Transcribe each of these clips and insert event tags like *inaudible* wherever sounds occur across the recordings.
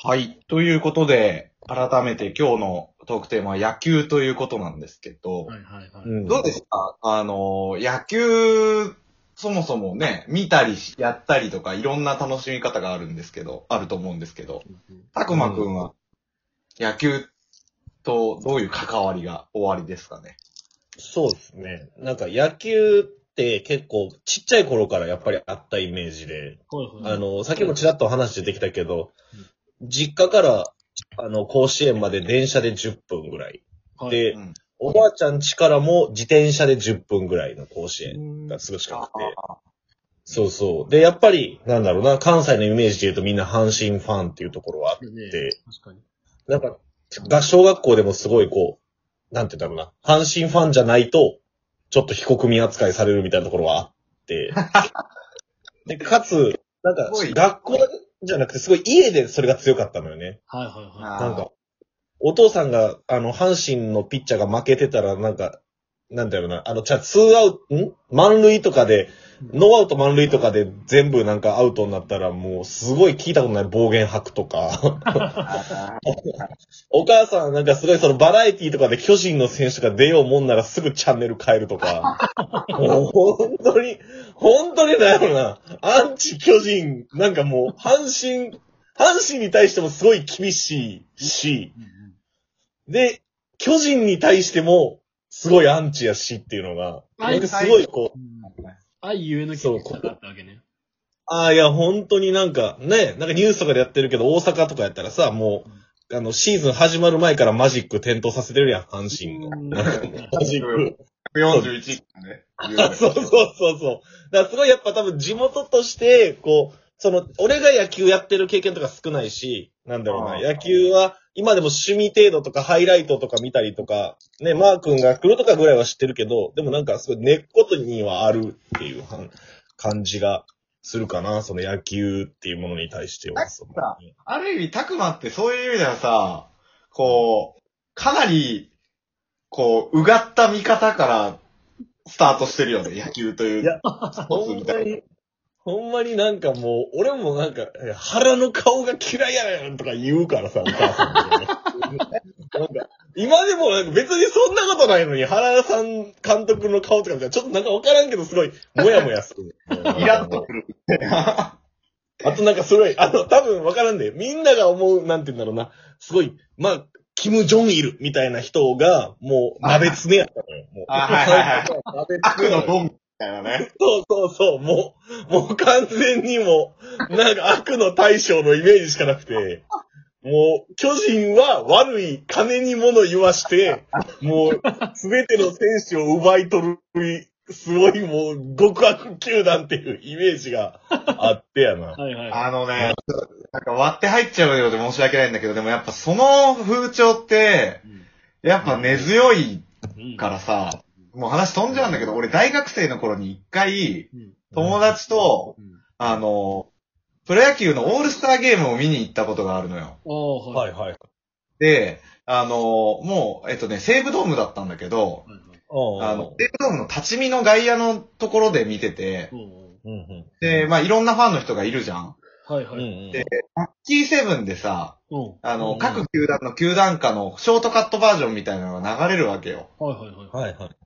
はい。ということで、改めて今日のトークテーマは野球ということなんですけど、はいはいはい。うんどうですかあの、野球、そもそもね、見たりしやったりとかいろんな楽しみ方があるんですけど、あると思うんですけど、たくまくんは野球とどういう関わりが終わりですかね？そうですね。なんか野球って結構ちっちゃい頃からやっぱりあったイメージで、はいはい。あの、さっきもちらっと話出てきたけど、実家から、あの、甲子園まで電車で10分ぐらい。はい、でうん。おばあちゃん家からも自転車で10分ぐらいの甲子園うんがすぐ近くて。あそうそう。で、やっぱり、なんだろうな、関西のイメージで言うとみんな阪神ファンっていうところはあっねて、確かに。なんか、が小学校でもすごいこう、なんて言うんだろうな、阪神ファンじゃないと、ちょっと非国民扱いされるみたいなところはあって、*laughs* で、かつ、なんか学校じゃなくて、すごい家でそれが強かったのよね。はいはいはあなんか、お父さんが、あの、阪神のピッチャーが負けてたら、なんか、なんだろうな、あの、じゃあ、ツーアウト、ん？満塁とかで、ノーアウト満塁とかで全部なんかアウトになったら、もう、すごい聞いたことない暴言吐くとか、あ *laughs* お母さんなんかすごいそのバラエティとかで巨人の選手が出ようもんならすぐチャンネル変えるとか、もう本当に、本当になんやろな、アンチ巨人、なんかもう、阪神、阪神に対してもすごい厳しいし、で、巨人に対しても、すごいアンチやしっていうのが、はいなんかすごいこう、うん愛ゆえの気持ちがあったわけね。ああ、いや、本当になんか、ね、なんかニュースとかでやってるけど、大阪とかやったらさ、もう、あの、シーズン始まる前からマジック点灯させてるやん、阪神の。マジック。41ね。あそうそうそうそう。だからすごいやっぱ多分地元として、こう、その、俺が野球やってる経験とか少ないし、なんだろうな、野球は、今でも趣味程度とかハイライトとか見たりとか、ね、マー君が来るとかぐらいは知ってるけど、でもなんかすごい根っことにはあるっていう感じがするかな、その野球っていうものに対しては。ある意味、たくまってそういう意味ではさ、こう、かなり、こう、うがった見方からスタートしてるよね、野球という。いやスポーツほみたいな。んまに、ほんまになんかもう、俺もなんか、え腹の顔が嫌いやねんとか言うからさ、お母さんなんか、今でもなんか別にそんなことないのに、原田さん監督の顔とか見たらちょっとなんかわからんけどすごい、もやもやする。イラッとくる。*laughs* あとなんかすごい、あの、多分わからんで、みんなが思う、なんて言うんだろうな、すごい、まあ、キム・ジョンイルみたいな人が、もう、鍋つねやったのよ。もうあはいはいはい鍋つ悪ねのドンみたいなね。そうそうそう、もう、もう完全にもう、なんか悪の対象のイメージしかなくて、もう、巨人は悪い金に物言わして、もう、すべての選手を奪い取る、すごいもう、極悪球団っていうイメージがあってやな。はいはい。あのね、なんか割って入っちゃうようで申し訳ないんだけど、でもやっぱその風潮って、やっぱ根強いうんからさ、もう話飛んじゃうんだけど、俺大学生の頃に一回、うん友達と、うんあの、プロ野球のオールスターゲームを見に行ったことがあるのよ。ああ、はい。はいはい。で、あの、もう、えっとね、西武ドームだったんだけど、あの、西武ドームの立ち見の外野のところで見てて。で、まあいろんなファンの人がいるじゃん。はいはい。でラッキーセブンでさ、うん。あの、うん各球団の球団歌のショートカットバージョンみたいなのが流れるわけよ。はいはいはい。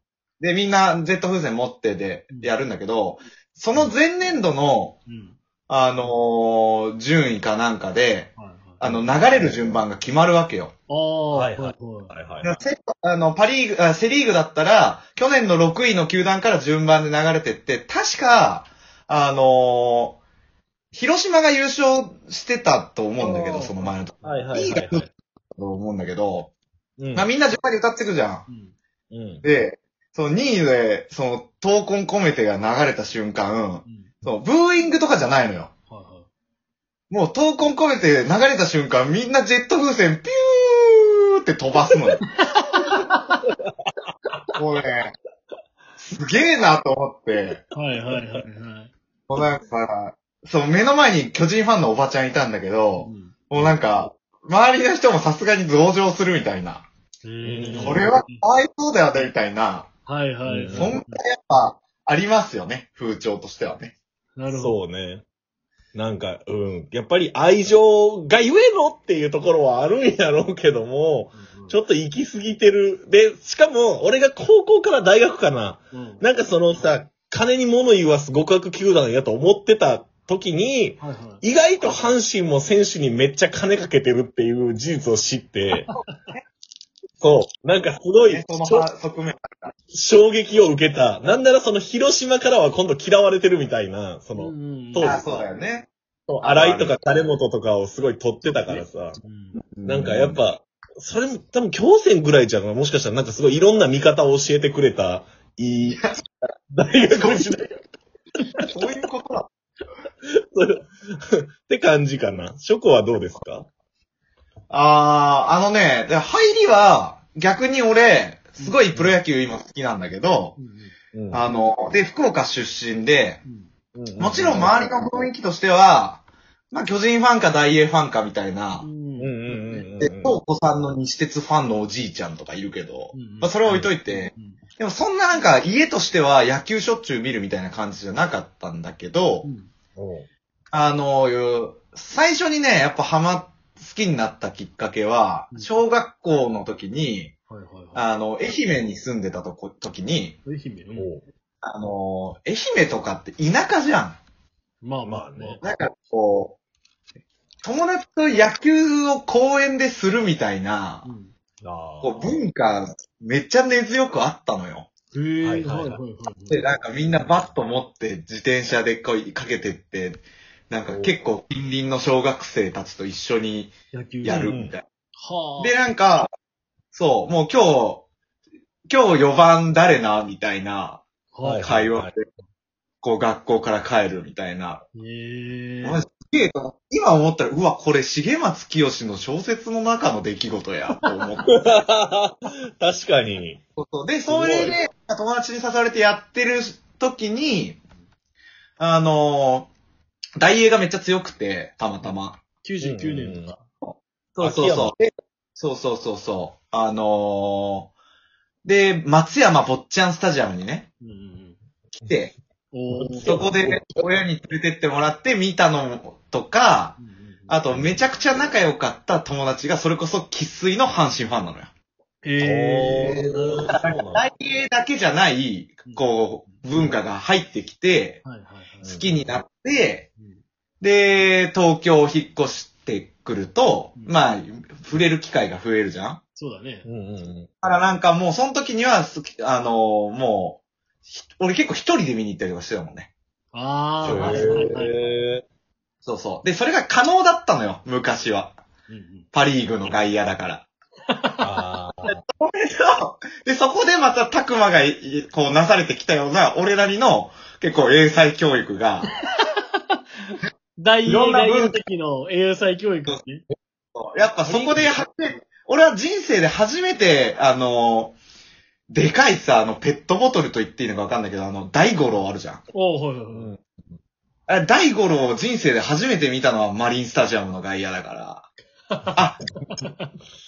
で、みんな Z 風船持ってでうんやるんだけど、その前年度の、うん。あのー順位かなんかで、はいはい。あの、流れる順番が決まるわけよ。ああ、はいはいはい。はいはい。セあの、パリーグ、あセリーグだったら、去年の6位の球団から順番で流れてって、確か、あのー広島が優勝してたと思うんだけど、その前のと。はいはいはいいいがはい。と思うんだけど、うんまあみんな順番に歌ってくじゃん。うん。うん。で、その2位で、その、闘魂込めてが流れた瞬間、うん。その、ブーイングとかじゃないのよ。はいはい。もう闘魂込めて流れた瞬間、みんなジェット風船ピューって飛ばすのよ。もうね、すげえなと思って、はいはいはいはい。もうなんか、そう、目の前に巨人ファンのおばちゃんいたんだけど、うんもうなんか、周りの人もさすがに同情するみたいな。んこれはかわいそうだよね、みたいな。はいはいうんそんなやっぱ、ありますよね、風潮としてはね。なるほど。そうね。なんか、うん。やっぱり愛情がゆえのっていうところはあるんやろうけども、ちょっと行き過ぎてる。で、しかも、俺が高校から大学かな。うん。なんかそのさ、金に物言わす極悪球団やと思ってた時に、はいはい。意外と阪神も選手にめっちゃ金かけてるっていう事実を知って、*laughs* そう。なんかすごいね、その側面。衝撃を受けた。なんならその広島からは今度嫌われてるみたいな、その、うんそうあ、そうだよね。荒井とか金本とかをすごい取ってたからさ。うんなんかやっぱ、それも多分強戦ぐらいじゃん。もしかしたらなんかすごいいろんな見方を教えてくれた、いい、大学時代。そういうことだ。*laughs* って感じかな。ショコはどうですか？あー、あのね、で入りは、逆に俺、すごいプロ野球今好きなんだけど、あの、で、福岡出身で、うんもちろん周りの雰囲気としては、まあ、巨人ファンか大英ファンかみたいなう、んうんうんうんで、東子さんの西鉄ファンのおじいちゃんとかいるけどうん、まあ、それは置いといて、うんでもそんななんか家としては野球しょっちゅう見るみたいな感じじゃなかったんだけどう、ん。あの、最初にね、やっぱハマ、好きになったきっかけはう、ん小学校の時に、はいはいはい。あの、愛媛に住んでたとこ、時に、愛媛うんあの、愛媛とかって田舎じゃん。まあまあまあねね。なんかこう、友達と野球を公園でするみたいなう、んあこう文化、めっちゃ根強くあったのよ。へえ、はいはいはいはいはいはい。で、なんかみんなバット持って自転車でこうかけてって、なんか結構近隣の小学生たちと一緒にやるみたいはあ。な。で、なんか、そう、もう今日、今日4番誰なみたいなはい。会話で、こう学校から帰るみたいな。へ今思ったら、うわ、これ重松清の小説の中の出来事や、と思って。*laughs* 確かに。で、それで、友達に誘われてやってる時に、あのー大英がめっちゃ強くて、たまたま。99年とか。そうそうそう。でそうそうそうそう。あのーで、松山坊ちゃんスタジアムにね、うんうん来て、うん。おーそこで親に連れてってもらって見たのとか、うんうんうんあとめちゃくちゃ仲良かった友達がそれこそ喫水の阪神ファンなのよ。へえ。大英だけじゃない、こう、文化が入ってきて。好きになって、うんで、東京引っ越してくると、うんまあ、触れる機会が増えるじゃん？だそうだね。うんうんうん。からなんかもう、その時には好き、あのーもう、ひ俺結構一人で見に行ったりとかしてたもんね。ああ、そうそう。で、それが可能だったのよ、昔は。パリーグの外野だから。*laughs* あーで、そこでまた、たくまがい、こう、なされてきたような、俺なりの、結構、英才教育が、大英大の時の英才教育ね。やっぱそこで初め、俺は人生で初めて、あの、でかいさ、あの、ペットボトルと言っていいのかわかんないけど、あの、大五郎あるじゃん。おーはいはい大五郎を人生で初めて見たのはマリンスタジアムの外野だから。*laughs* あ、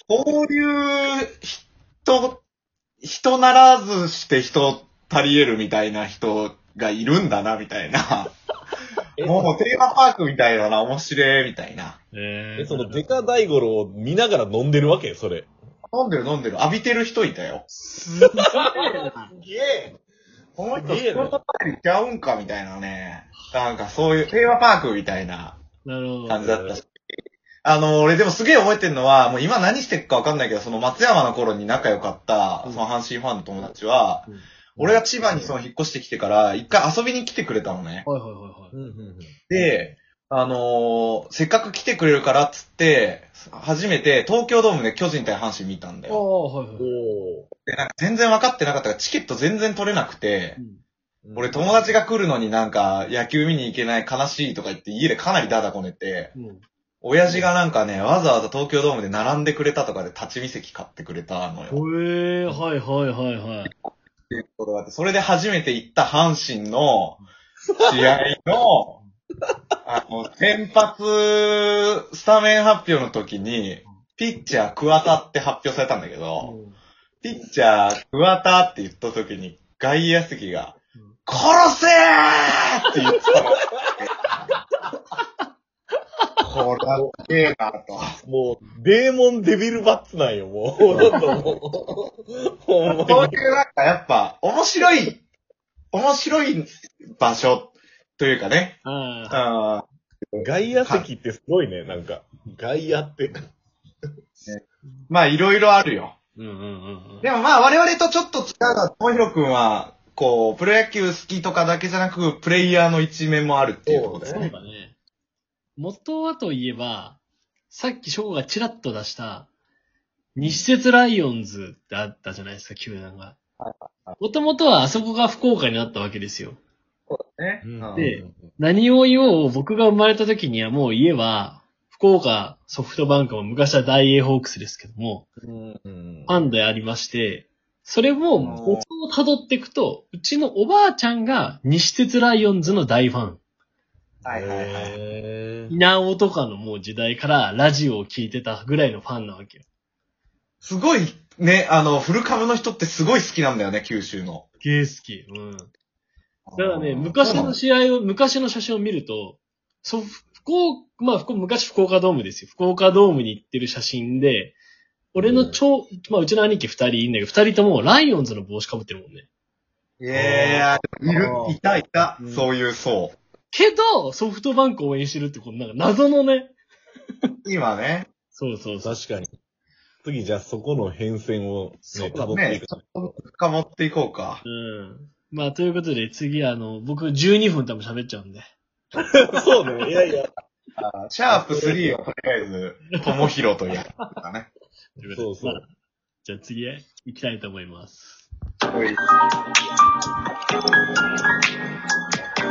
こういう人、人ならずして人足り得るみたいな人がいるんだな、みたいな。*laughs* もうテーマパークみたいだな、面白い、みたいな。ええ、そのデカ大五郎を見ながら飲んでるわけ？それ。飲んでる飲んでる。浴びてる人いたよ。すげえな。すげえ。この人、仕事帰りちゃうんかみたいなね。なんかそういうテーマパークみたいななるほど。感じだったし。あの、俺でもすげえ覚えてるのは、もう今何してるかわかんないけど、その松山の頃に仲良かった、うんその阪神ファンの友達は、うん俺が千葉にその引っ越してきてから、一回遊びに来てくれたのね。はいはいはいはい。うんうんで、あのーせっかく来てくれるからっつって、初めて東京ドームで巨人対阪神見たんだああ、よ。はいはい。おで、なんか全然分かってなかったから、チケット全然取れなくてう、んー俺友達が来るのになんか野球見に行けない悲しいとか言って家でかなりダダこねて、うん。親父がなんかね、わざわざ東京ドームで並んでくれたとかで立ち見席買ってくれたのよ。へえ、はいはいはいはい。っていうことがあってそれで初めて行った阪神の試合の、*laughs* あの、先発スタメン発表の時に、ピッチャー桑田って発表されたんだけど、ピッチャー桑田って言った時に外野席がうん、殺せーって言ってたの。*laughs* これはすげえなと。もう、デーモンデビルバッツなんよ、もう。どんどんもう。ほんまそうに。いうなんかやっぱ、面白い、面白い場所というかね。ああ。あ外野席ってすごいね、なんか。外野って。まあいろいろあるよ。うんうんうんうん。でもまあ我々とちょっと違うのは、ともひろくんは、こう、プロ野球好きとかだけじゃなく、プレイヤーの一面もあるっていうところですそうね。だね。元はといえば、さっき翔がチラッと出した、西鉄ライオンズってあったじゃないですか、球団が。もともとはあそこが福岡になったわけですよ。ねうんで何を言おう、僕が生まれた時にはもう家は、福岡ソフトバンクも昔は大英ホークスですけども、うんうんファンでありまして、それも、うん元を辿っていくと、うちのおばあちゃんが西鉄ライオンズの大ファン。はいはいはい。へー稲尾とかのもう時代からラジオを聞いてたぐらいのファンなわけよ。すごい、ね、あの、フルカムの人ってすごい好きなんだよね、九州の。ゲー好き。うん。だからね、昔の試合を、昔の写真を見ると、そう、福岡、まあ、福昔福岡ドームですよ。福岡ドームに行ってる写真で、俺の超、まあ、うちの兄貴二人いんだけど、二人ともライオンズの帽子かぶってるもんね。いやいるあ、ーいたいたう、んそういう層。けど、ソフトバンクを応援してるって、このなんか謎のね。今ね、そうそうそう。確かに。次じゃあそこの変遷をね、辿ってねいく。深掘っていこうか。うん。まあ、ということで、次、あの、僕12分多分喋っちゃうんで。*laughs* そうね。いやいや。シャープ3をとりあえず、ともひろとやったね。そうそうまあじゃあ次へ行きたいと思います。はい